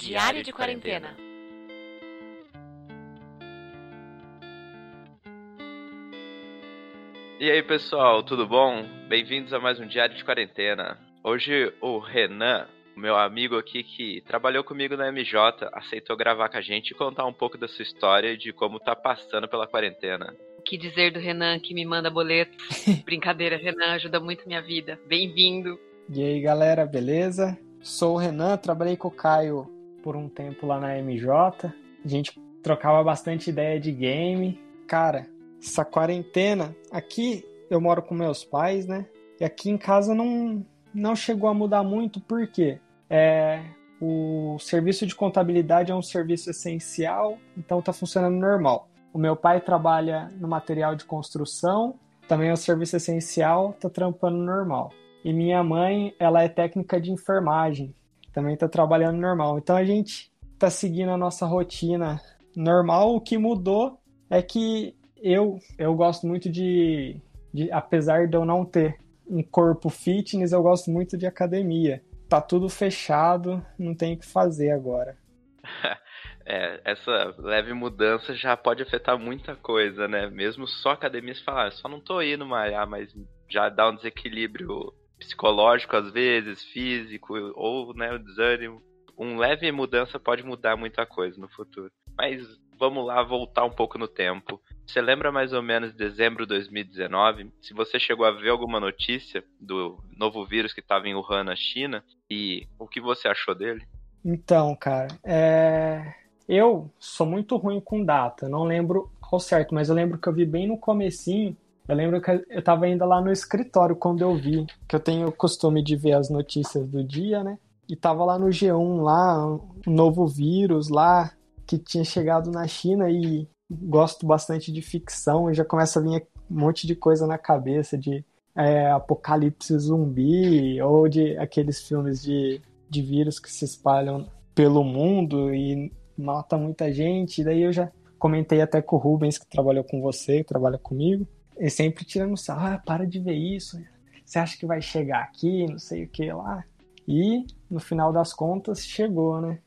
Diário de quarentena. E aí pessoal, tudo bom? Bem-vindos a mais um Diário de Quarentena. Hoje o Renan, meu amigo aqui que trabalhou comigo na MJ, aceitou gravar com a gente e contar um pouco da sua história e de como tá passando pela quarentena. O que dizer do Renan que me manda boleto? Brincadeira, Renan ajuda muito minha vida. Bem-vindo. E aí galera, beleza? Sou o Renan, trabalhei com o Caio por um tempo lá na MJ. A gente trocava bastante ideia de game. Cara, essa quarentena, aqui eu moro com meus pais, né? E aqui em casa não, não chegou a mudar muito, por quê? É, o serviço de contabilidade é um serviço essencial, então tá funcionando normal. O meu pai trabalha no material de construção, também é um serviço essencial, tá trampando normal. E minha mãe, ela é técnica de enfermagem, também tá trabalhando normal. Então a gente tá seguindo a nossa rotina normal. O que mudou é que eu, eu gosto muito de, de, apesar de eu não ter um corpo fitness, eu gosto muito de academia. Tá tudo fechado, não tem o que fazer agora. É, essa leve mudança já pode afetar muita coisa, né? Mesmo só academias falar, ah, só não tô indo malhar, mas já dá um desequilíbrio psicológico às vezes, físico, ou né, o desânimo. Um leve mudança pode mudar muita coisa no futuro. Mas vamos lá voltar um pouco no tempo. Você lembra mais ou menos de dezembro de 2019? Se você chegou a ver alguma notícia do novo vírus que estava em Wuhan, na China, e o que você achou dele? Então, cara, é... eu sou muito ruim com data, não lembro ao certo, mas eu lembro que eu vi bem no comecinho eu lembro que eu estava ainda lá no escritório quando eu vi, que eu tenho o costume de ver as notícias do dia, né? E tava lá no G1, lá, um novo vírus lá, que tinha chegado na China e gosto bastante de ficção e já começa a vir um monte de coisa na cabeça de é, apocalipse zumbi ou de aqueles filmes de, de vírus que se espalham pelo mundo e mata muita gente. E daí eu já comentei até com o Rubens, que trabalhou com você, que trabalha comigo. E sempre tirando sarro, ah, para de ver isso. Você acha que vai chegar aqui, não sei o que lá. E no final das contas chegou, né?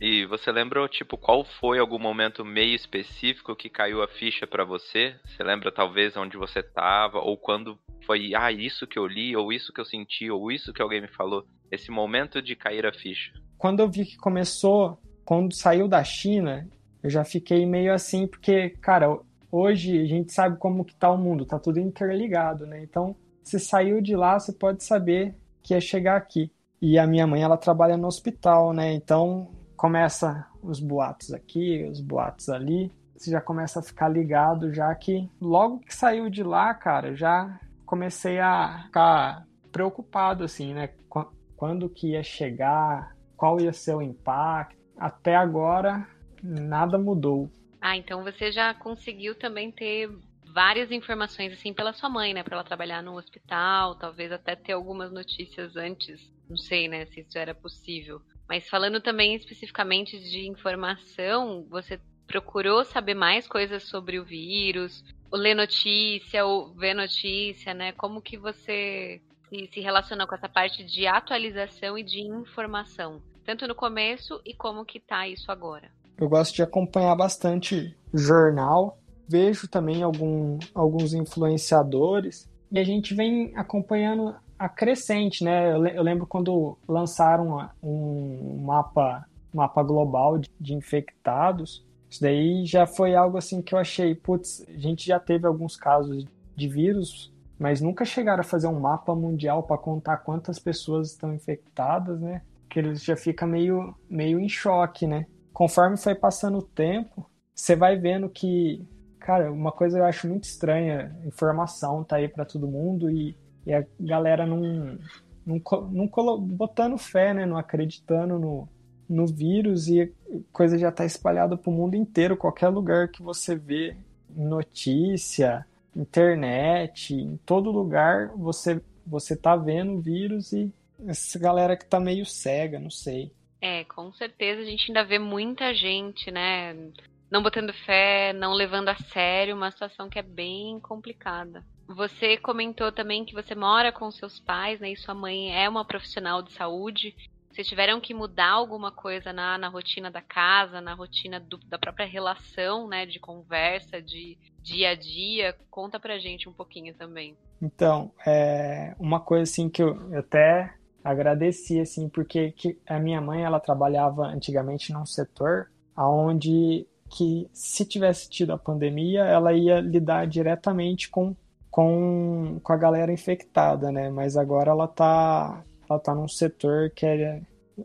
E você lembra, tipo, qual foi algum momento meio específico que caiu a ficha para você? Você lembra talvez onde você tava ou quando foi, ah, isso que eu li, ou isso que eu senti, ou isso que alguém me falou? Esse momento de cair a ficha. Quando eu vi que começou, quando saiu da China, eu já fiquei meio assim, porque, cara, hoje a gente sabe como que tá o mundo, tá tudo interligado, né? Então, se saiu de lá, você pode saber que ia chegar aqui. E a minha mãe, ela trabalha no hospital, né? Então, começa os boatos aqui, os boatos ali. Você já começa a ficar ligado, já que logo que saiu de lá, cara, já comecei a ficar preocupado, assim, né? Quando que ia chegar, qual ia ser o impacto. Até agora, nada mudou. Ah, então você já conseguiu também ter várias informações assim pela sua mãe, né, para ela trabalhar no hospital, talvez até ter algumas notícias antes, não sei, né, se isso era possível. Mas falando também especificamente de informação, você procurou saber mais coisas sobre o vírus, ou ler notícia, ou ver notícia, né? Como que você se, relacionou com essa parte de atualização e de informação, tanto no começo e como que tá isso agora? Eu gosto de acompanhar bastante jornal, vejo também algum, alguns influenciadores e a gente vem acompanhando a crescente, né? Eu lembro quando lançaram um mapa, mapa global de, de infectados. Isso daí já foi algo assim que eu achei, putz, a gente já teve alguns casos de vírus, mas nunca chegaram a fazer um mapa mundial para contar quantas pessoas estão infectadas, né? Que eles já fica meio, meio em choque, né? Conforme foi passando o tempo, você vai vendo que, cara, uma coisa eu acho muito estranha, informação tá aí para todo mundo e, e, a galera não, não, não botando fé, né, não acreditando no, no vírus e coisa já tá espalhada pro mundo inteiro, qualquer lugar que você vê notícia, internet, em todo lugar você você tá vendo o vírus e essa galera que tá meio cega, não sei. É, com certeza a gente ainda vê muita gente, né? Não botando fé, não levando a sério uma situação que é bem complicada. Você comentou também que você mora com seus pais, né? E sua mãe é uma profissional de saúde. Vocês tiveram que mudar alguma coisa na, na rotina da casa, na rotina do, da própria relação, né, de conversa, de dia a dia? Conta pra gente um pouquinho também. Então, é uma coisa assim que eu até agradeci assim, porque que a minha mãe ela trabalhava antigamente num setor aonde que se tivesse tido a pandemia, ela ia lidar diretamente com com, com a galera infectada, né? Mas agora ela tá ela tá num setor que é,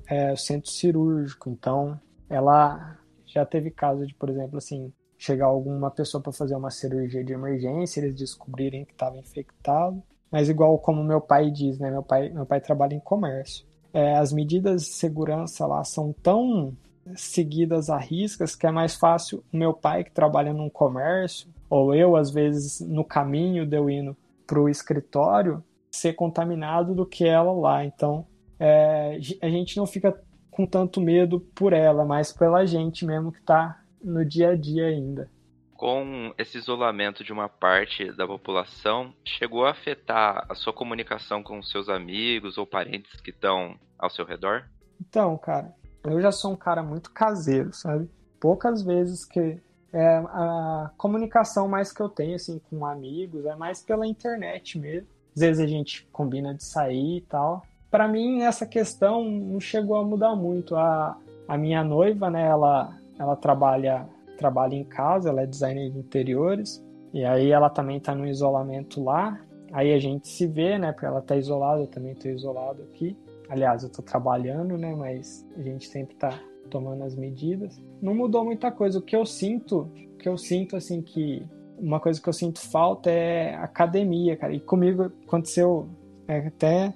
é o centro cirúrgico, então ela já teve caso de, por exemplo, assim, chegar alguma pessoa para fazer uma cirurgia de emergência, eles descobrirem que estava infectado. Mas igual como meu pai diz, né? Meu pai, meu pai trabalha em comércio. É, as medidas de segurança lá são tão seguidas a riscas que é mais fácil o meu pai que trabalha num comércio ou eu às vezes no caminho de eu indo para o escritório ser contaminado do que ela lá. Então, é, a gente não fica com tanto medo por ela, mas pela gente mesmo que está no dia a dia ainda. Com esse isolamento de uma parte da população, chegou a afetar a sua comunicação com seus amigos ou parentes que estão ao seu redor? Então, cara, eu já sou um cara muito caseiro, sabe? Poucas vezes que é, a comunicação mais que eu tenho assim com amigos é mais pela internet mesmo às vezes a gente combina de sair e tal. Para mim, essa questão não chegou a mudar muito. A, a minha noiva, né, ela, ela trabalha, trabalha em casa, ela é designer de interiores, e aí ela também tá no isolamento lá. Aí a gente se vê, né, porque ela tá isolada, eu também tô isolado aqui. Aliás, eu tô trabalhando, né, mas a gente sempre tá tomando as medidas. Não mudou muita coisa. O que eu sinto, o que eu sinto assim que uma coisa que eu sinto falta é academia, cara. E comigo aconteceu é, até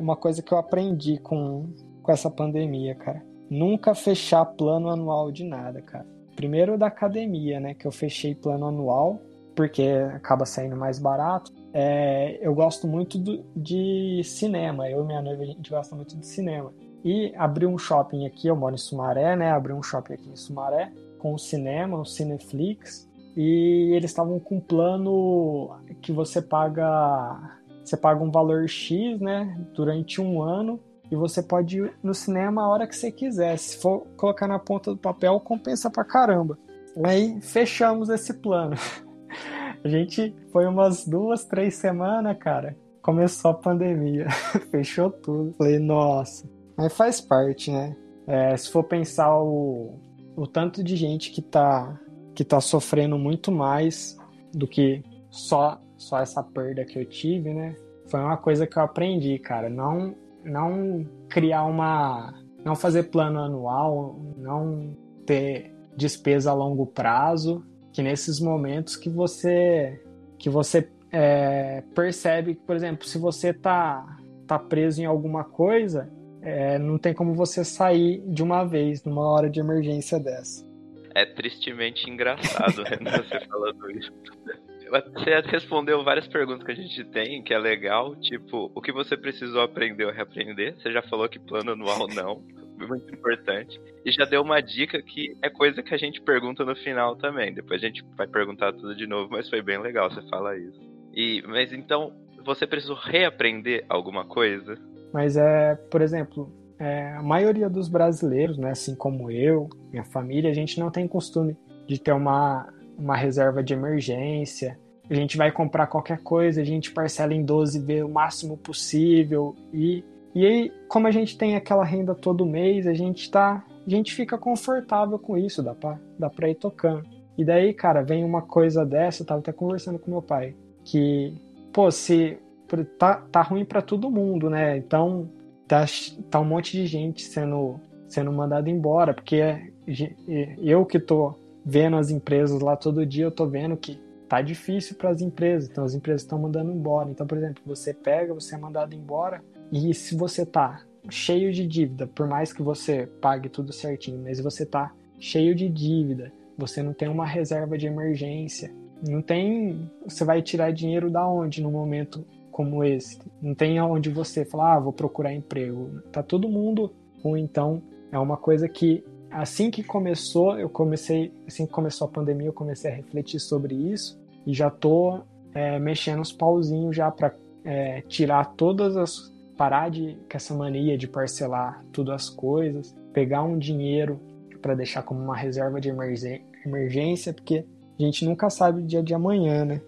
uma coisa que eu aprendi com, com essa pandemia, cara. Nunca fechar plano anual de nada, cara. Primeiro da academia, né? Que eu fechei plano anual, porque acaba saindo mais barato. É, eu gosto muito do, de cinema. Eu e minha noiva, a gente gosta muito de cinema. E abri um shopping aqui, eu moro em Sumaré, né? Abri um shopping aqui em Sumaré com o cinema, o Cineflix e eles estavam com um plano que você paga você paga um valor X, né, durante um ano e você pode ir no cinema a hora que você quiser. Se for colocar na ponta do papel, compensa pra caramba. Aí fechamos esse plano. A gente foi umas duas, três semanas, cara. Começou a pandemia, fechou tudo. Falei, nossa, mas faz parte, né? É, se for pensar o, o tanto de gente que tá que está sofrendo muito mais do que só só essa perda que eu tive, né? Foi uma coisa que eu aprendi, cara, não não criar uma não fazer plano anual, não ter despesa a longo prazo, que nesses momentos que você que você é, percebe que, por exemplo, se você tá tá preso em alguma coisa, é, não tem como você sair de uma vez numa hora de emergência dessa é tristemente engraçado né, você falando isso. Você respondeu várias perguntas que a gente tem, que é legal, tipo, o que você precisou aprender ou reaprender? Você já falou que plano anual não, muito importante. E já deu uma dica que é coisa que a gente pergunta no final também. Depois a gente vai perguntar tudo de novo, mas foi bem legal você falar isso. E, mas então, você precisou reaprender alguma coisa? Mas é, por exemplo, é, a maioria dos brasileiros, né, assim como eu, minha família, a gente não tem costume de ter uma, uma reserva de emergência. A gente vai comprar qualquer coisa, a gente parcela em 12 vezes o máximo possível. E, e aí, como a gente tem aquela renda todo mês, a gente tá. A gente fica confortável com isso, dá pra, dá pra ir tocando. E daí, cara, vem uma coisa dessa, eu tava até conversando com meu pai, que, pô, se. Tá, tá ruim para todo mundo, né? Então, tá, tá um monte de gente sendo, sendo mandada embora, porque é, eu que tô vendo as empresas lá todo dia, eu tô vendo que tá difícil para as empresas, então as empresas estão mandando embora. Então, por exemplo, você pega, você é mandado embora, e se você tá cheio de dívida, por mais que você pague tudo certinho, mas você tá cheio de dívida, você não tem uma reserva de emergência, não tem, você vai tirar dinheiro da onde no momento como esse. Não tem aonde você falar, ah, vou procurar emprego. Tá todo mundo ruim, então é uma coisa que assim que começou, eu comecei, assim que começou a pandemia, eu comecei a refletir sobre isso e já tô é, mexendo os pauzinhos já para é, tirar todas as, parar de com essa mania de parcelar tudo as coisas, pegar um dinheiro para deixar como uma reserva de emergência, porque a gente nunca sabe o dia de amanhã, né?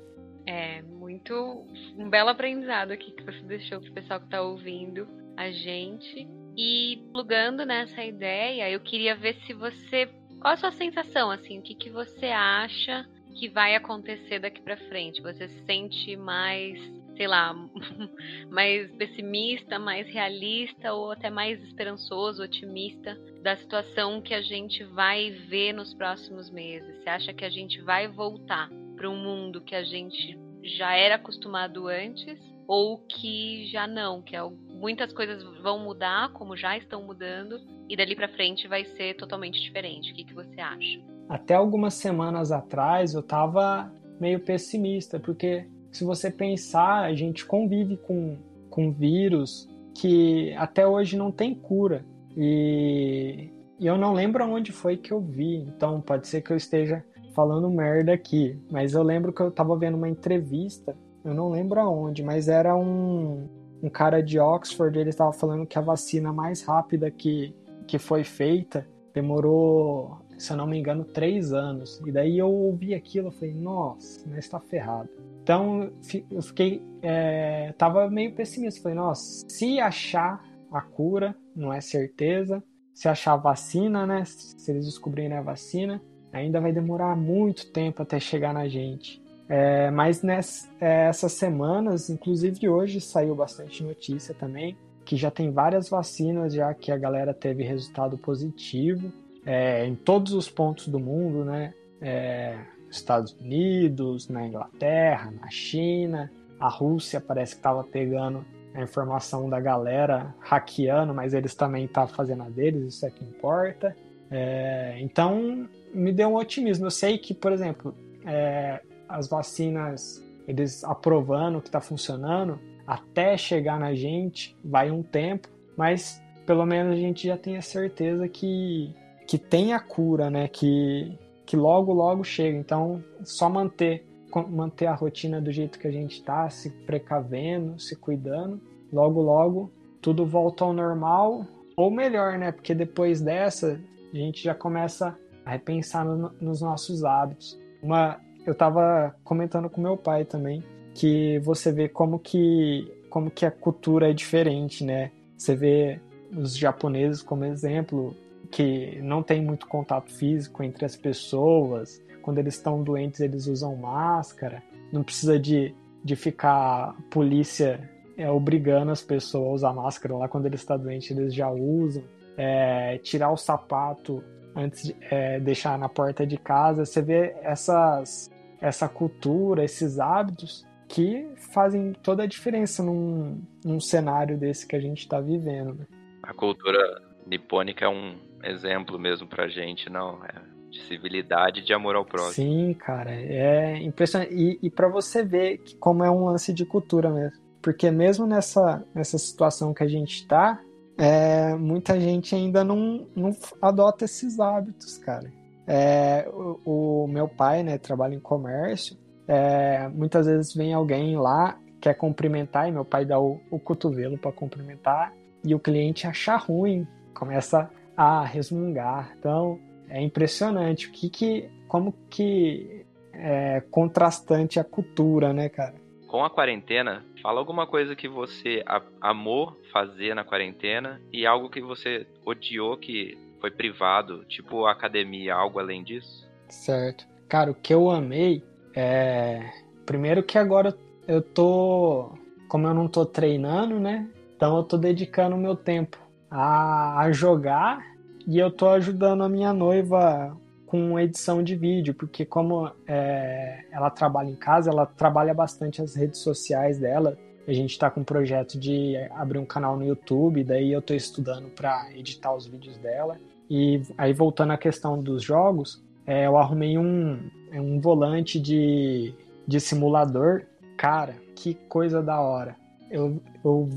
É, muito um belo aprendizado aqui que você deixou pro pessoal que tá ouvindo a gente. E plugando nessa ideia, eu queria ver se você. Qual a sua sensação, assim? O que, que você acha que vai acontecer daqui para frente? Você se sente mais, sei lá, mais pessimista, mais realista ou até mais esperançoso, otimista da situação que a gente vai ver nos próximos meses? Você acha que a gente vai voltar para um mundo que a gente já era acostumado antes ou que já não, que é muitas coisas vão mudar, como já estão mudando, e dali para frente vai ser totalmente diferente. O que, que você acha? Até algumas semanas atrás eu estava meio pessimista, porque se você pensar, a gente convive com, com vírus que até hoje não tem cura. E, e eu não lembro aonde foi que eu vi, então pode ser que eu esteja falando merda aqui, mas eu lembro que eu estava vendo uma entrevista, eu não lembro aonde, mas era um, um cara de Oxford, ele estava falando que a vacina mais rápida que, que foi feita demorou, se eu não me engano, três anos. E daí eu ouvi aquilo, eu falei, nossa, mas está ferrado. Então eu fiquei, é, tava meio pessimista, falei, nossa, se achar a cura, não é certeza, se achar a vacina, né, se eles descobrirem a vacina, ainda vai demorar muito tempo até chegar na gente. É, mas nessas é, semanas, inclusive hoje saiu bastante notícia também, que já tem várias vacinas já que a galera teve resultado positivo é, em todos os pontos do mundo, né? É, Estados Unidos, na Inglaterra, na China, a Rússia parece que estava pegando a informação da galera hackeando, mas eles também estavam fazendo a deles, isso é que importa. É, então me deu um otimismo. Eu sei que, por exemplo, é, as vacinas, eles aprovando que está funcionando, até chegar na gente vai um tempo, mas pelo menos a gente já tem a certeza que, que tem a cura, né? Que, que logo, logo chega. Então, só manter, manter a rotina do jeito que a gente está, se precavendo, se cuidando, logo, logo tudo volta ao normal, ou melhor, né? Porque depois dessa, a gente já começa a repensar no, nos nossos hábitos. Uma, eu estava comentando com meu pai também que você vê como que como que a cultura é diferente, né? Você vê os japoneses como exemplo que não tem muito contato físico entre as pessoas. Quando eles estão doentes, eles usam máscara. Não precisa de, de ficar polícia é, obrigando as pessoas a usar máscara lá. Quando ele está doente, eles já usam. É, tirar o sapato antes de é, deixar na porta de casa. Você vê essas, essa cultura, esses hábitos que fazem toda a diferença num, num cenário desse que a gente está vivendo. Né? A cultura nipônica é um exemplo mesmo pra gente, não? É de civilidade e de amor ao próximo. Sim, cara, é impressionante. E, e para você ver como é um lance de cultura mesmo. Porque mesmo nessa, nessa situação que a gente está, é, muita gente ainda não, não adota esses hábitos, cara. É, o, o, meu pai, né, trabalha em comércio. É, muitas vezes vem alguém lá, quer cumprimentar, e meu pai dá o, o cotovelo para cumprimentar, e o cliente acha ruim, começa a resmungar. Então, é impressionante o que, que como que é contrastante a cultura, né, cara? Com a quarentena, fala alguma coisa que você amou fazer na quarentena e algo que você odiou que foi privado, tipo academia, algo além disso? Certo. Cara, o que eu amei é. Primeiro que agora eu tô. Como eu não tô treinando, né? Então eu tô dedicando o meu tempo a, a jogar e eu tô ajudando a minha noiva com edição de vídeo, porque como é, ela trabalha em casa, ela trabalha bastante as redes sociais dela. A gente está com um projeto de abrir um canal no YouTube, daí eu estou estudando para editar os vídeos dela. E aí voltando à questão dos jogos, é, eu arrumei um, um volante de, de simulador. Cara, que coisa da hora. Eu, eu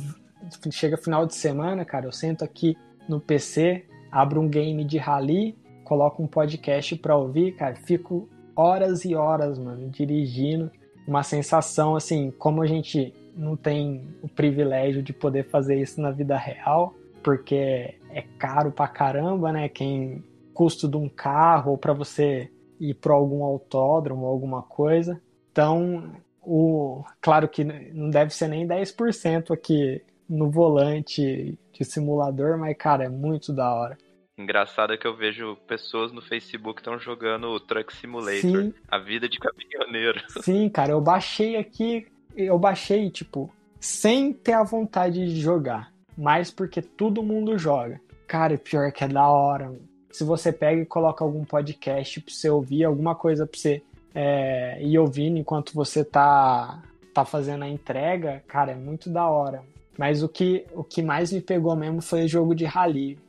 chega final de semana, cara, eu sento aqui no PC, abro um game de rally, coloco um podcast para ouvir, cara, fico horas e horas, mano, dirigindo. Uma sensação assim, como a gente não tem o privilégio de poder fazer isso na vida real, porque é caro pra caramba, né? Quem custo de um carro ou para você ir para algum autódromo ou alguma coisa. Então, o claro que não deve ser nem 10% aqui no volante de simulador, mas cara, é muito da hora. Engraçado é que eu vejo pessoas no Facebook que estão jogando o Truck Simulator, Sim. a vida de caminhoneiro. Sim, cara, eu baixei aqui, eu baixei, tipo, sem ter a vontade de jogar, mas porque todo mundo joga. Cara, pior que é da hora. Se você pega e coloca algum podcast pra você ouvir, alguma coisa pra você é, ir ouvindo enquanto você tá, tá fazendo a entrega, cara, é muito da hora. Mas o que, o que mais me pegou mesmo foi o jogo de rally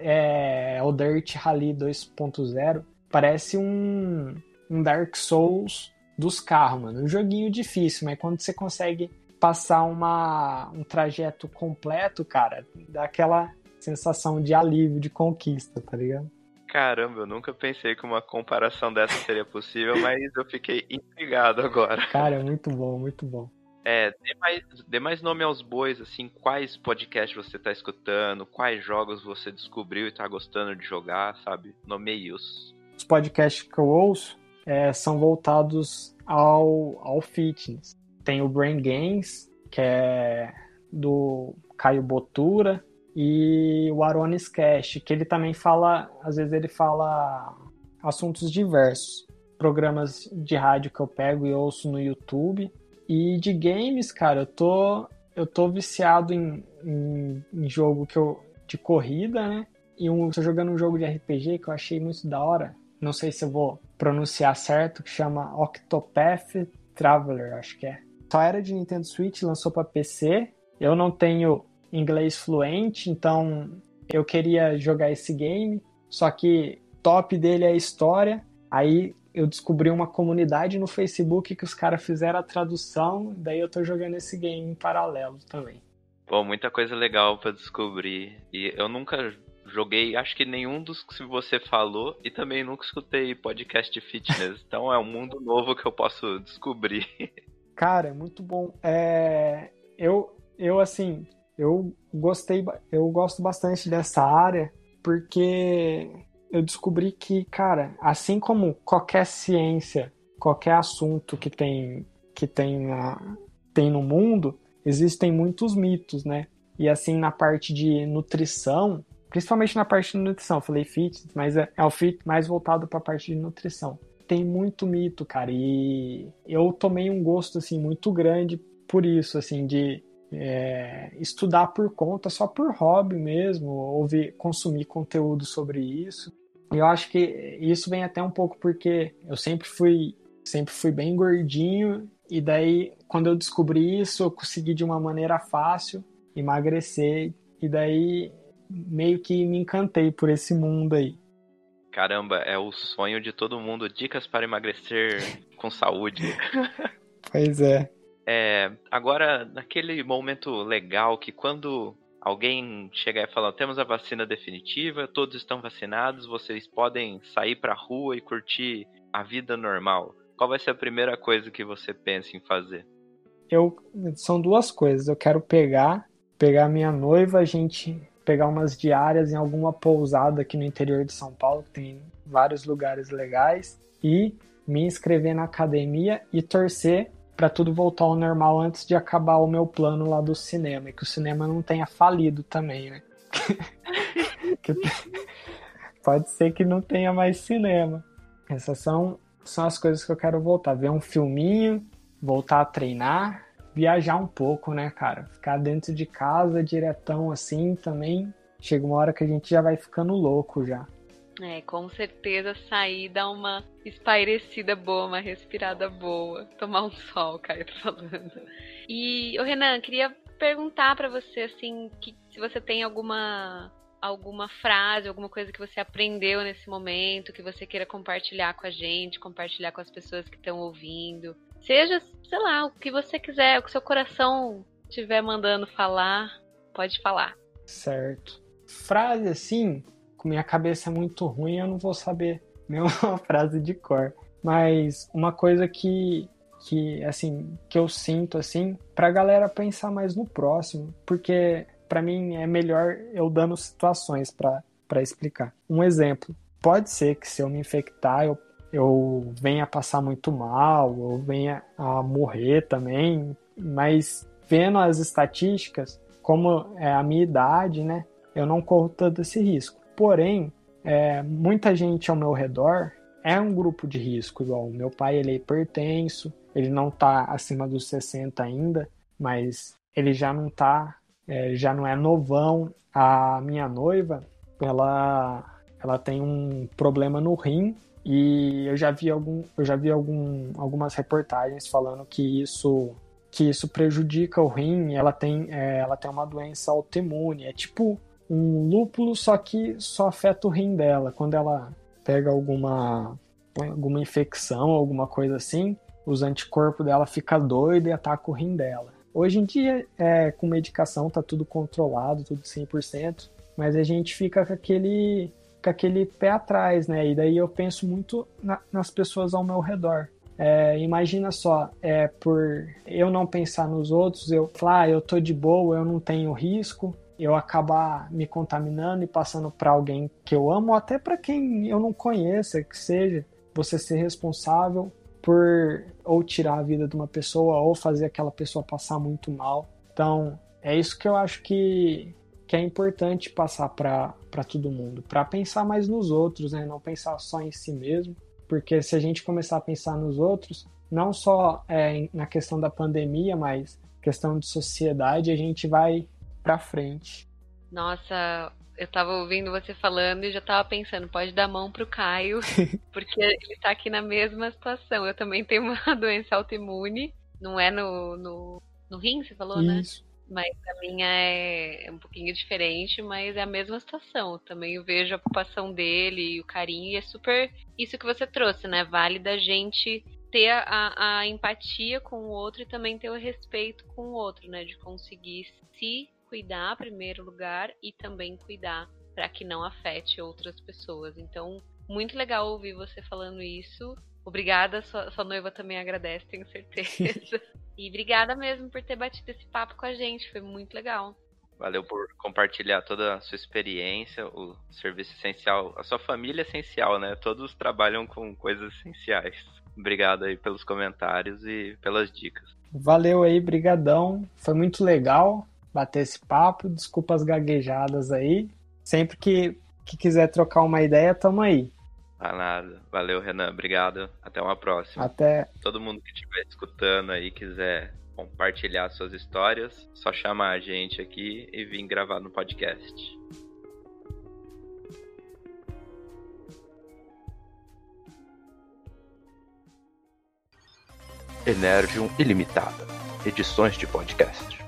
é, o Dirt Rally 2.0 parece um, um Dark Souls dos carros, mano. Um joguinho difícil, mas quando você consegue passar uma, um trajeto completo, cara, dá aquela sensação de alívio, de conquista, tá ligado? Caramba, eu nunca pensei que uma comparação dessa seria possível, mas eu fiquei intrigado agora. Cara, é muito bom, muito bom. É, dê mais, dê mais nome aos bois, assim, quais podcasts você tá escutando, quais jogos você descobriu e tá gostando de jogar, sabe? Nomeie-os. Os podcasts que eu ouço é, são voltados ao, ao fitness. Tem o Brain Games, que é do Caio Botura, e o Aronis Cash, que ele também fala, às vezes ele fala assuntos diversos. Programas de rádio que eu pego e ouço no YouTube e de games, cara, eu tô, eu tô viciado em, em, em jogo que eu, de corrida, né? E um, tô jogando um jogo de RPG que eu achei muito da hora. Não sei se eu vou pronunciar certo, que chama Octopath Traveler, acho que é. Só era de Nintendo Switch, lançou para PC. Eu não tenho inglês fluente, então eu queria jogar esse game. Só que top dele é a história. Aí eu descobri uma comunidade no Facebook que os caras fizeram a tradução, daí eu tô jogando esse game em paralelo também. Pô, muita coisa legal para descobrir. E eu nunca joguei, acho que nenhum dos que você falou, e também nunca escutei podcast fitness. então é um mundo novo que eu posso descobrir. Cara, é muito bom. É, eu, eu assim, eu gostei, eu gosto bastante dessa área porque eu descobri que, cara, assim como qualquer ciência, qualquer assunto que tem que tem, na, tem no mundo, existem muitos mitos, né? E assim na parte de nutrição, principalmente na parte de nutrição, falei fitness, mas é, é o fit mais voltado para a parte de nutrição. Tem muito mito, cara, e eu tomei um gosto assim muito grande por isso, assim, de é, estudar por conta, só por hobby mesmo, ouvir, consumir conteúdo sobre isso. E eu acho que isso vem até um pouco porque eu sempre fui, sempre fui bem gordinho e daí quando eu descobri isso, eu consegui de uma maneira fácil emagrecer e daí meio que me encantei por esse mundo aí. Caramba, é o sonho de todo mundo, dicas para emagrecer com saúde. pois é. É, agora, naquele momento legal que quando alguém chegar e falar: temos a vacina definitiva, todos estão vacinados, vocês podem sair para a rua e curtir a vida normal. Qual vai ser a primeira coisa que você pensa em fazer? Eu são duas coisas. Eu quero pegar, pegar minha noiva, a gente pegar umas diárias em alguma pousada aqui no interior de São Paulo, que tem vários lugares legais, e me inscrever na academia e torcer para tudo voltar ao normal antes de acabar o meu plano lá do cinema. E que o cinema não tenha falido também, né? Pode ser que não tenha mais cinema. Essas são, são as coisas que eu quero voltar. Ver um filminho, voltar a treinar, viajar um pouco, né, cara? Ficar dentro de casa diretão assim também. Chega uma hora que a gente já vai ficando louco já. É, com certeza sair, dar uma espairecida boa, uma respirada boa, tomar um sol, Caio falando. E, o Renan, queria perguntar para você, assim, que, se você tem alguma alguma frase, alguma coisa que você aprendeu nesse momento, que você queira compartilhar com a gente, compartilhar com as pessoas que estão ouvindo. Seja, sei lá, o que você quiser, o que seu coração estiver mandando falar, pode falar. Certo. Frase assim, minha cabeça é muito ruim, eu não vou saber nenhuma frase de cor. Mas uma coisa que que assim que eu sinto assim para a galera pensar mais no próximo, porque para mim é melhor eu dando situações para explicar. Um exemplo, pode ser que se eu me infectar eu eu venha passar muito mal, ou venha a morrer também, mas vendo as estatísticas, como é a minha idade, né, eu não corro todo esse risco. Porém, é, muita gente ao meu redor é um grupo de risco, igual meu pai, ele é hipertenso, ele não está acima dos 60 ainda, mas ele já não tá, é, já não é novão. A minha noiva, ela, ela tem um problema no rim e eu já vi, algum, eu já vi algum, algumas reportagens falando que isso que isso prejudica o rim. Ela tem, é, ela tem uma doença autoimune. É tipo um lúpulo, só que só afeta o rim dela. Quando ela pega alguma, alguma infecção, alguma coisa assim, os anticorpos dela fica doido e ataca o rim dela. Hoje em dia, é, com medicação, tá tudo controlado, tudo 100%, mas a gente fica com aquele com aquele pé atrás, né? E daí eu penso muito na, nas pessoas ao meu redor. É, imagina só, é, por eu não pensar nos outros, eu falar, ah, eu tô de boa, eu não tenho risco, eu acabar me contaminando e passando para alguém que eu amo, ou até para quem eu não conheça, que seja, você ser responsável por ou tirar a vida de uma pessoa ou fazer aquela pessoa passar muito mal. Então, é isso que eu acho que, que é importante passar para todo mundo, para pensar mais nos outros, né? não pensar só em si mesmo, porque se a gente começar a pensar nos outros, não só é, na questão da pandemia, mas questão de sociedade, a gente vai para frente. Nossa, eu tava ouvindo você falando e já tava pensando, pode dar mão pro Caio, porque ele tá aqui na mesma situação. Eu também tenho uma doença autoimune, não é no, no, no rim, você falou, né? Isso. né? Mas a minha é, é um pouquinho diferente, mas é a mesma situação. Também eu vejo a ocupação dele e o carinho, e é super isso que você trouxe, né? Vale da gente ter a, a empatia com o outro e também ter o respeito com o outro, né? De conseguir se cuidar em primeiro lugar e também cuidar para que não afete outras pessoas. Então, muito legal ouvir você falando isso. Obrigada, sua, sua noiva também agradece, tenho certeza. E obrigada mesmo por ter batido esse papo com a gente, foi muito legal. Valeu por compartilhar toda a sua experiência, o serviço essencial, a sua família é essencial, né? Todos trabalham com coisas essenciais. Obrigado aí pelos comentários e pelas dicas. Valeu aí, brigadão. Foi muito legal bater esse papo. Desculpa as gaguejadas aí. Sempre que, que quiser trocar uma ideia, tamo aí. Ah, nada. Valeu, Renan. Obrigado. Até uma próxima. Até. Todo mundo que estiver escutando aí quiser compartilhar suas histórias, só chamar a gente aqui e vir gravar no podcast. Energium Ilimitada. Edições de podcast.